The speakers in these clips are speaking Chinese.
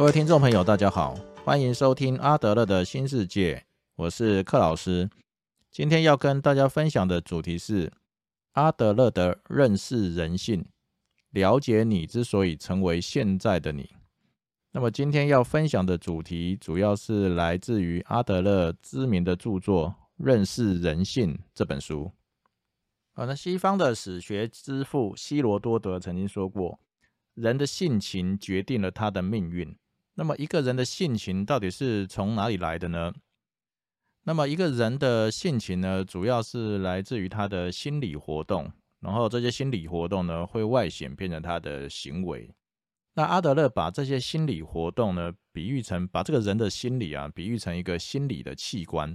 各位听众朋友，大家好，欢迎收听阿德勒的新世界，我是克老师。今天要跟大家分享的主题是阿德勒的认识人性，了解你之所以成为现在的你。那么今天要分享的主题主要是来自于阿德勒知名的著作《认识人性》这本书。啊，那西方的史学之父希罗多德曾经说过，人的性情决定了他的命运。那么一个人的性情到底是从哪里来的呢？那么一个人的性情呢，主要是来自于他的心理活动，然后这些心理活动呢，会外显变成他的行为。那阿德勒把这些心理活动呢，比喻成把这个人的心理啊，比喻成一个心理的器官。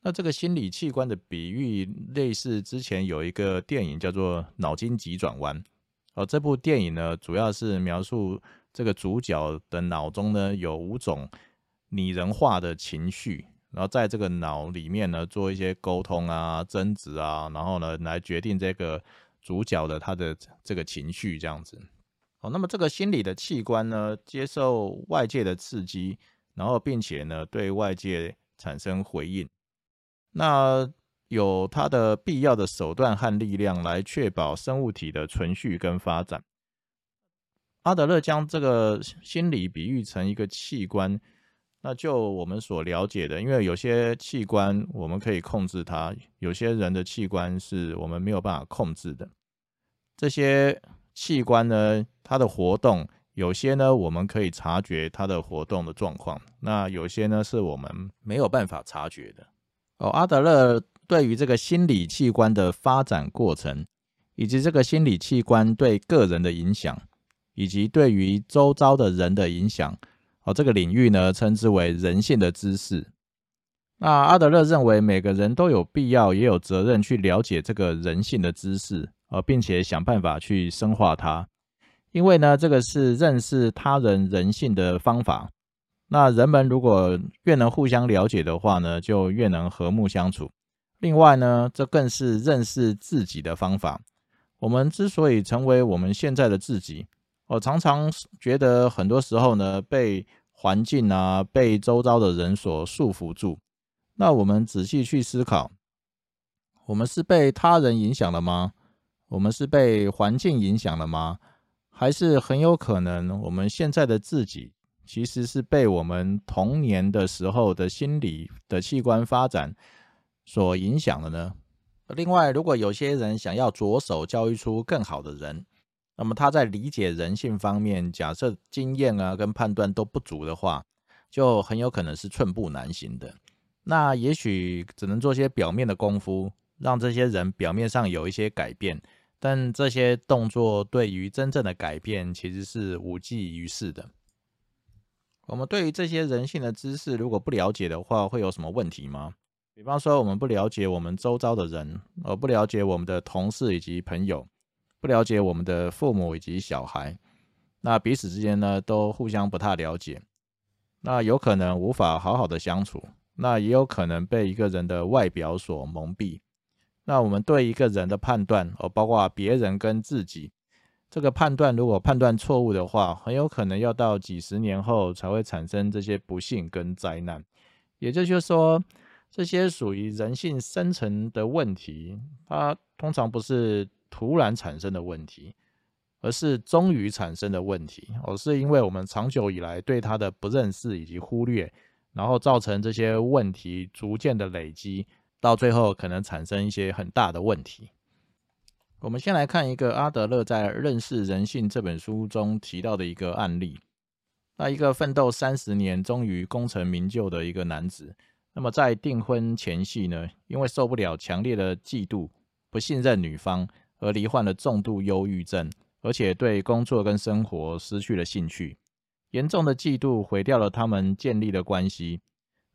那这个心理器官的比喻，类似之前有一个电影叫做《脑筋急转弯》哦，这部电影呢，主要是描述。这个主角的脑中呢有五种拟人化的情绪，然后在这个脑里面呢做一些沟通啊、争执啊，然后呢来决定这个主角的他的这个情绪这样子。哦，那么这个心理的器官呢接受外界的刺激，然后并且呢对外界产生回应，那有它的必要的手段和力量来确保生物体的存续跟发展。阿德勒将这个心理比喻成一个器官，那就我们所了解的，因为有些器官我们可以控制它，有些人的器官是我们没有办法控制的。这些器官呢，它的活动，有些呢我们可以察觉它的活动的状况，那有些呢是我们没有办法察觉的。哦，阿德勒对于这个心理器官的发展过程，以及这个心理器官对个人的影响。以及对于周遭的人的影响，哦，这个领域呢，称之为人性的知识。那阿德勒认为，每个人都有必要，也有责任去了解这个人性的知识，呃，并且想办法去深化它。因为呢，这个是认识他人人性的方法。那人们如果越能互相了解的话呢，就越能和睦相处。另外呢，这更是认识自己的方法。我们之所以成为我们现在的自己。我常常觉得，很多时候呢，被环境啊，被周遭的人所束缚住。那我们仔细去思考，我们是被他人影响了吗？我们是被环境影响了吗？还是很有可能，我们现在的自己其实是被我们童年的时候的心理的器官发展所影响了呢？另外，如果有些人想要着手教育出更好的人，那么他在理解人性方面，假设经验啊跟判断都不足的话，就很有可能是寸步难行的。那也许只能做些表面的功夫，让这些人表面上有一些改变，但这些动作对于真正的改变其实是无济于事的。我们对于这些人性的知识如果不了解的话，会有什么问题吗？比方说，我们不了解我们周遭的人，而不了解我们的同事以及朋友。不了解我们的父母以及小孩，那彼此之间呢都互相不太了解，那有可能无法好好的相处，那也有可能被一个人的外表所蒙蔽。那我们对一个人的判断，哦，包括别人跟自己，这个判断如果判断错误的话，很有可能要到几十年后才会产生这些不幸跟灾难。也就是说，这些属于人性深层的问题，它通常不是。突然产生的问题，而是终于产生的问题，而，是因为我们长久以来对它的不认识以及忽略，然后造成这些问题逐渐的累积，到最后可能产生一些很大的问题。我们先来看一个阿德勒在《认识人性》这本书中提到的一个案例。那一个奋斗三十年，终于功成名就的一个男子，那么在订婚前夕呢，因为受不了强烈的嫉妒、不信任女方。而罹患了重度忧郁症，而且对工作跟生活失去了兴趣，严重的嫉妒毁掉了他们建立的关系。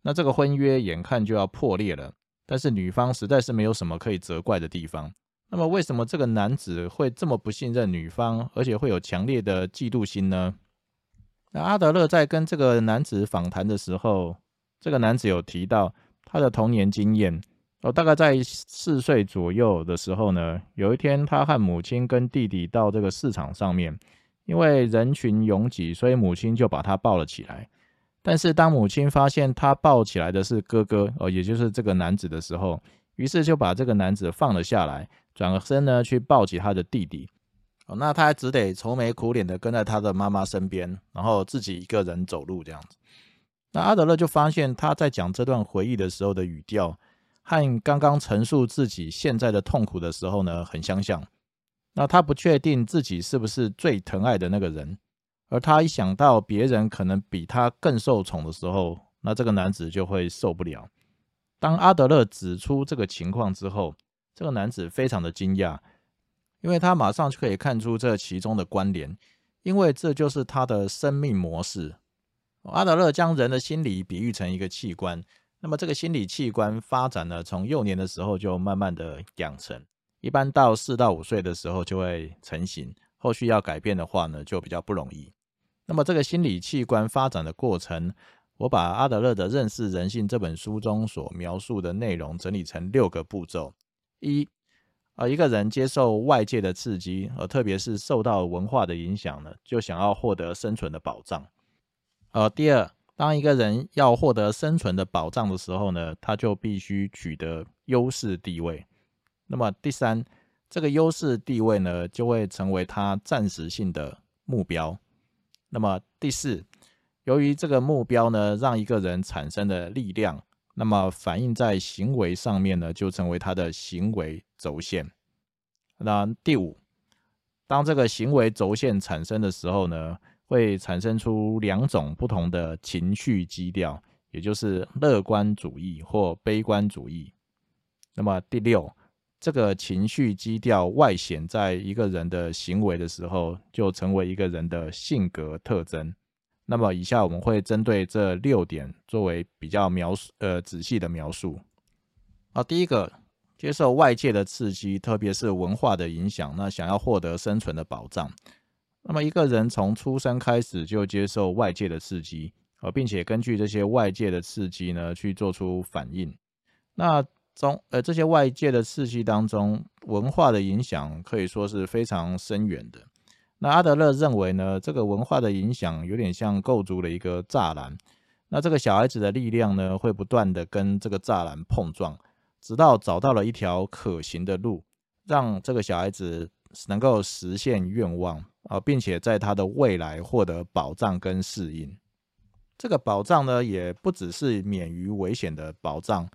那这个婚约眼看就要破裂了，但是女方实在是没有什么可以责怪的地方。那么为什么这个男子会这么不信任女方，而且会有强烈的嫉妒心呢？那阿德勒在跟这个男子访谈的时候，这个男子有提到他的童年经验。哦，大概在四岁左右的时候呢，有一天，他和母亲跟弟弟到这个市场上面，因为人群拥挤，所以母亲就把他抱了起来。但是当母亲发现他抱起来的是哥哥，哦，也就是这个男子的时候，于是就把这个男子放了下来，转个身呢去抱起他的弟弟。哦，那他只得愁眉苦脸的跟在他的妈妈身边，然后自己一个人走路这样子。那阿德勒就发现他在讲这段回忆的时候的语调，和刚刚陈述自己现在的痛苦的时候呢很相像。那他不确定自己是不是最疼爱的那个人，而他一想到别人可能比他更受宠的时候，那这个男子就会受不了。当阿德勒指出这个情况之后，这个男子非常的惊讶。因为他马上就可以看出这其中的关联，因为这就是他的生命模式。阿德勒将人的心理比喻成一个器官，那么这个心理器官发展呢，从幼年的时候就慢慢的养成，一般到四到五岁的时候就会成型，后续要改变的话呢，就比较不容易。那么这个心理器官发展的过程，我把阿德勒的《认识人性》这本书中所描述的内容整理成六个步骤：一。而一个人接受外界的刺激，而特别是受到文化的影响呢，就想要获得生存的保障。呃，第二，当一个人要获得生存的保障的时候呢，他就必须取得优势地位。那么第三，这个优势地位呢，就会成为他暂时性的目标。那么第四，由于这个目标呢，让一个人产生的力量。那么反映在行为上面呢，就成为他的行为轴线。那第五，当这个行为轴线产生的时候呢，会产生出两种不同的情绪基调，也就是乐观主义或悲观主义。那么第六，这个情绪基调外显在一个人的行为的时候，就成为一个人的性格特征。那么，以下我们会针对这六点作为比较描述，呃，仔细的描述。啊，第一个，接受外界的刺激，特别是文化的影响，那想要获得生存的保障。那么，一个人从出生开始就接受外界的刺激，呃，并且根据这些外界的刺激呢，去做出反应。那中，呃，这些外界的刺激当中，文化的影响可以说是非常深远的。那阿德勒认为呢，这个文化的影响有点像构筑了一个栅栏。那这个小孩子的力量呢，会不断的跟这个栅栏碰撞，直到找到了一条可行的路，让这个小孩子能够实现愿望啊，并且在他的未来获得保障跟适应。这个保障呢，也不只是免于危险的保障。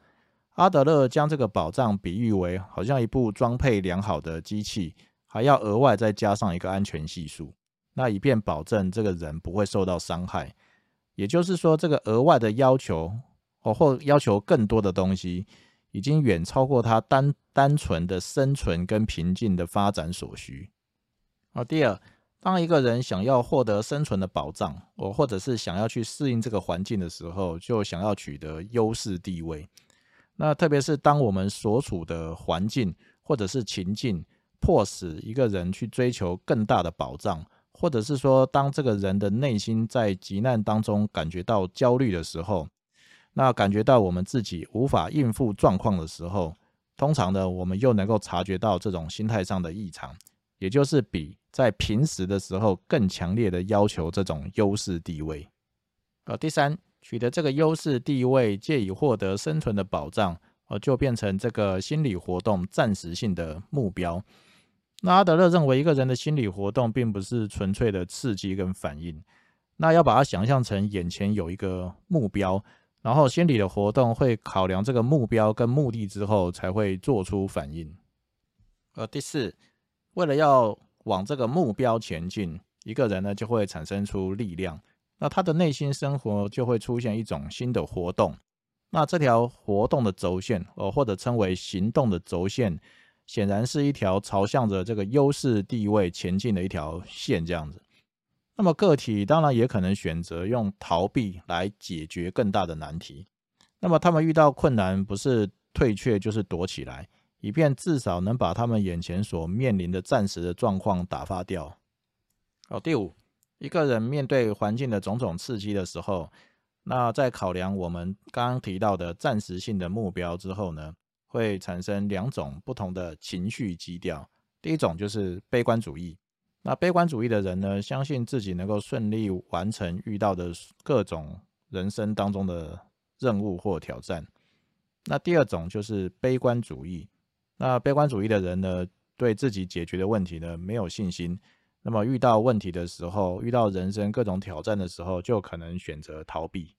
阿德勒将这个保障比喻为，好像一部装配良好的机器。还要额外再加上一个安全系数，那以便保证这个人不会受到伤害。也就是说，这个额外的要求，哦，或要求更多的东西，已经远超过他单单纯的生存跟平静的发展所需。好，第二，当一个人想要获得生存的保障，我，或者是想要去适应这个环境的时候，就想要取得优势地位。那特别是当我们所处的环境或者是情境。迫使一个人去追求更大的保障，或者是说，当这个人的内心在急难当中感觉到焦虑的时候，那感觉到我们自己无法应付状况的时候，通常呢，我们又能够察觉到这种心态上的异常，也就是比在平时的时候更强烈的要求这种优势地位。呃，第三，取得这个优势地位，借以获得生存的保障，呃，就变成这个心理活动暂时性的目标。那阿德勒认为，一个人的心理活动并不是纯粹的刺激跟反应，那要把它想象成眼前有一个目标，然后心理的活动会考量这个目标跟目的之后才会做出反应。呃，第四，为了要往这个目标前进，一个人呢就会产生出力量，那他的内心生活就会出现一种新的活动，那这条活动的轴线，呃，或者称为行动的轴线。显然是一条朝向着这个优势地位前进的一条线，这样子。那么个体当然也可能选择用逃避来解决更大的难题。那么他们遇到困难，不是退却就是躲起来，以便至少能把他们眼前所面临的暂时的状况打发掉。好，第五，一个人面对环境的种种刺激的时候，那在考量我们刚刚提到的暂时性的目标之后呢？会产生两种不同的情绪基调。第一种就是悲观主义，那悲观主义的人呢，相信自己能够顺利完成遇到的各种人生当中的任务或挑战。那第二种就是悲观主义。那悲观主义的人呢，对自己解决的问题呢没有信心。那么遇到问题的时候，遇到人生各种挑战的时候，就可能选择逃避。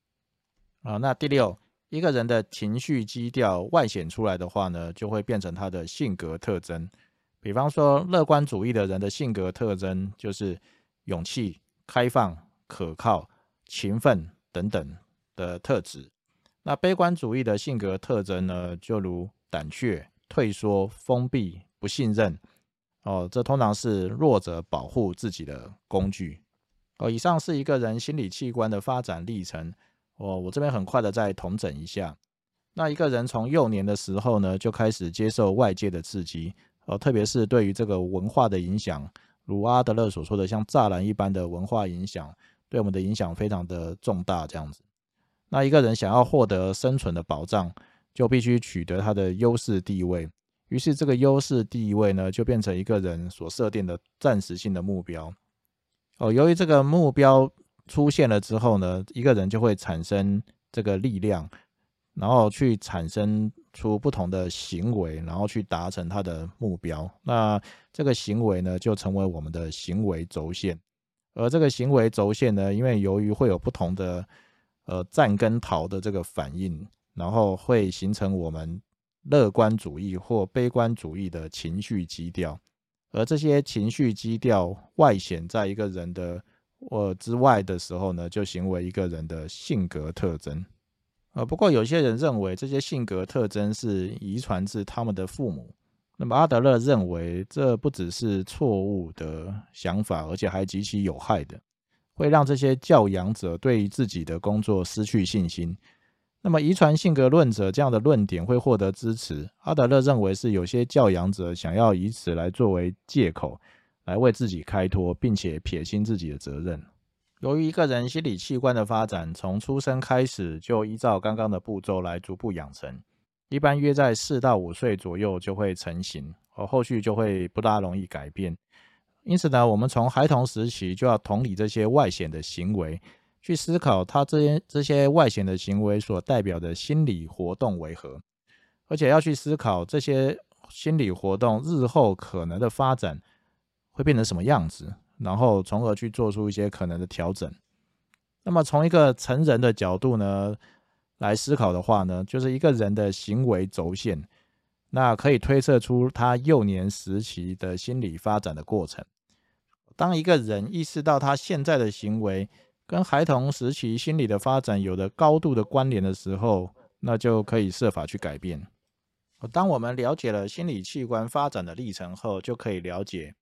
啊，那第六，一个人的情绪基调外显出来的话呢，就会变成他的性格特征。比方说，乐观主义的人的性格特征就是勇气、开放、可靠、勤奋等等的特质。那悲观主义的性格特征呢，就如胆怯、退缩、封闭、不信任。哦，这通常是弱者保护自己的工具。哦，以上是一个人心理器官的发展历程。哦，我这边很快的再统整一下。那一个人从幼年的时候呢，就开始接受外界的刺激。哦，特别是对于这个文化的影响，如阿德勒所说的，像栅栏一般的文化影响，对我们的影响非常的重大。这样子，那一个人想要获得生存的保障，就必须取得他的优势地位。于是，这个优势地位呢，就变成一个人所设定的暂时性的目标。哦，由于这个目标出现了之后呢，一个人就会产生这个力量，然后去产生出不同的行为，然后去达成他的目标。那这个行为呢，就成为我们的行为轴线。而这个行为轴线呢，因为由于会有不同的呃战跟逃的这个反应，然后会形成我们。乐观主义或悲观主义的情绪基调，而这些情绪基调外显在一个人的我之外的时候呢，就行为一个人的性格特征。呃，不过有些人认为这些性格特征是遗传自他们的父母。那么阿德勒认为，这不只是错误的想法，而且还极其有害的，会让这些教养者对于自己的工作失去信心。那么，遗传性格论者这样的论点会获得支持。阿德勒认为是有些教养者想要以此来作为借口，来为自己开脱，并且撇清自己的责任。由于一个人心理器官的发展从出生开始就依照刚刚的步骤来逐步养成，一般约在四到五岁左右就会成型，而后续就会不大容易改变。因此呢，我们从孩童时期就要同理这些外显的行为。去思考他这些这些外显的行为所代表的心理活动为何，而且要去思考这些心理活动日后可能的发展会变成什么样子，然后从而去做出一些可能的调整。那么从一个成人的角度呢来思考的话呢，就是一个人的行为轴线，那可以推测出他幼年时期的心理发展的过程。当一个人意识到他现在的行为，跟孩童时期心理的发展有着高度的关联的时候，那就可以设法去改变。当我们了解了心理器官发展的历程后，就可以了解，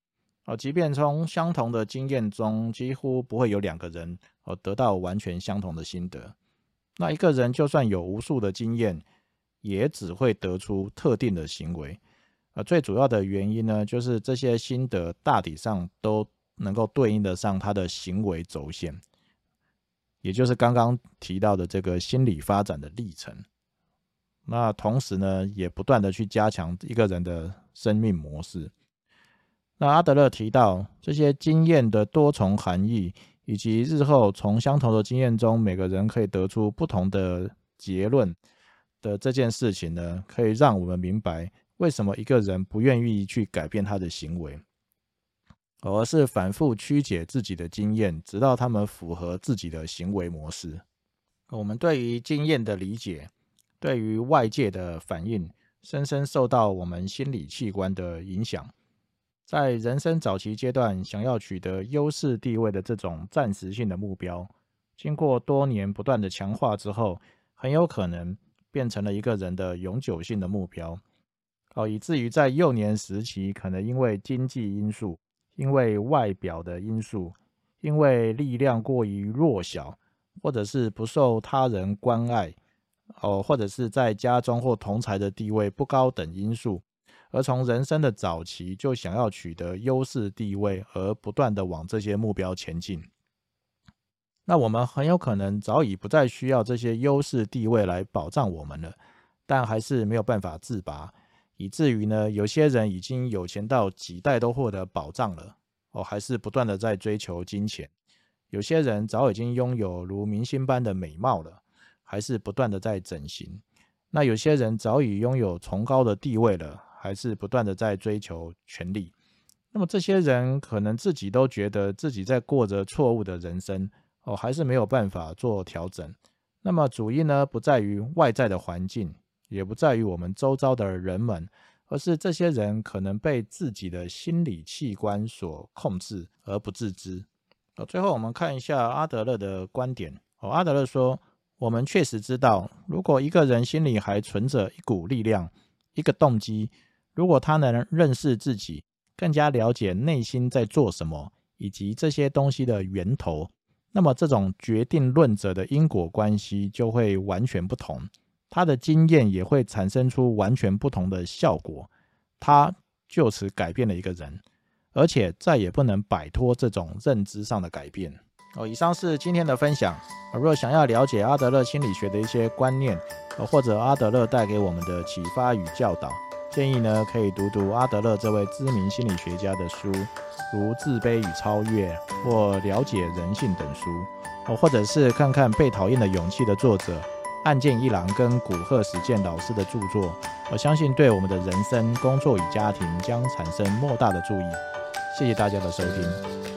哦，即便从相同的经验中，几乎不会有两个人哦得到完全相同的心得。那一个人就算有无数的经验，也只会得出特定的行为。呃，最主要的原因呢，就是这些心得大体上都能够对应得上他的行为轴线。也就是刚刚提到的这个心理发展的历程，那同时呢，也不断的去加强一个人的生命模式。那阿德勒提到这些经验的多重含义，以及日后从相同的经验中，每个人可以得出不同的结论的这件事情呢，可以让我们明白为什么一个人不愿意去改变他的行为。而是反复曲解自己的经验，直到他们符合自己的行为模式。我们对于经验的理解，对于外界的反应，深深受到我们心理器官的影响。在人生早期阶段，想要取得优势地位的这种暂时性的目标，经过多年不断的强化之后，很有可能变成了一个人的永久性的目标。哦，以至于在幼年时期，可能因为经济因素。因为外表的因素，因为力量过于弱小，或者是不受他人关爱，哦，或者是在家中或同才的地位不高等因素，而从人生的早期就想要取得优势地位，而不断的往这些目标前进，那我们很有可能早已不再需要这些优势地位来保障我们了，但还是没有办法自拔。以至于呢，有些人已经有钱到几代都获得保障了，哦，还是不断的在追求金钱？有些人早已经拥有如明星般的美貌了，还是不断的在整形？那有些人早已拥有崇高的地位了，还是不断的在追求权力？那么这些人可能自己都觉得自己在过着错误的人生哦，还是没有办法做调整。那么主因呢，不在于外在的环境，也不在于我们周遭的人们，而是这些人可能被自己的心理器官所控制而不自知。哦，最后我们看一下阿德勒的观点。哦，阿德勒说，我们确实知道，如果一个人心里还存着一股力量、一个动机，如果他能认识自己。更加了解内心在做什么，以及这些东西的源头，那么这种决定论者的因果关系就会完全不同，他的经验也会产生出完全不同的效果，他就此改变了一个人，而且再也不能摆脱这种认知上的改变。哦，以上是今天的分享。如果想要了解阿德勒心理学的一些观念，或者阿德勒带给我们的启发与教导。建议呢，可以读读阿德勒这位知名心理学家的书，如《自卑与超越》或《了解人性》等书，哦，或者是看看《被讨厌的勇气》的作者案件一郎跟古贺实践老师的著作，我相信对我们的人生、工作与家庭将产生莫大的注意。谢谢大家的收听。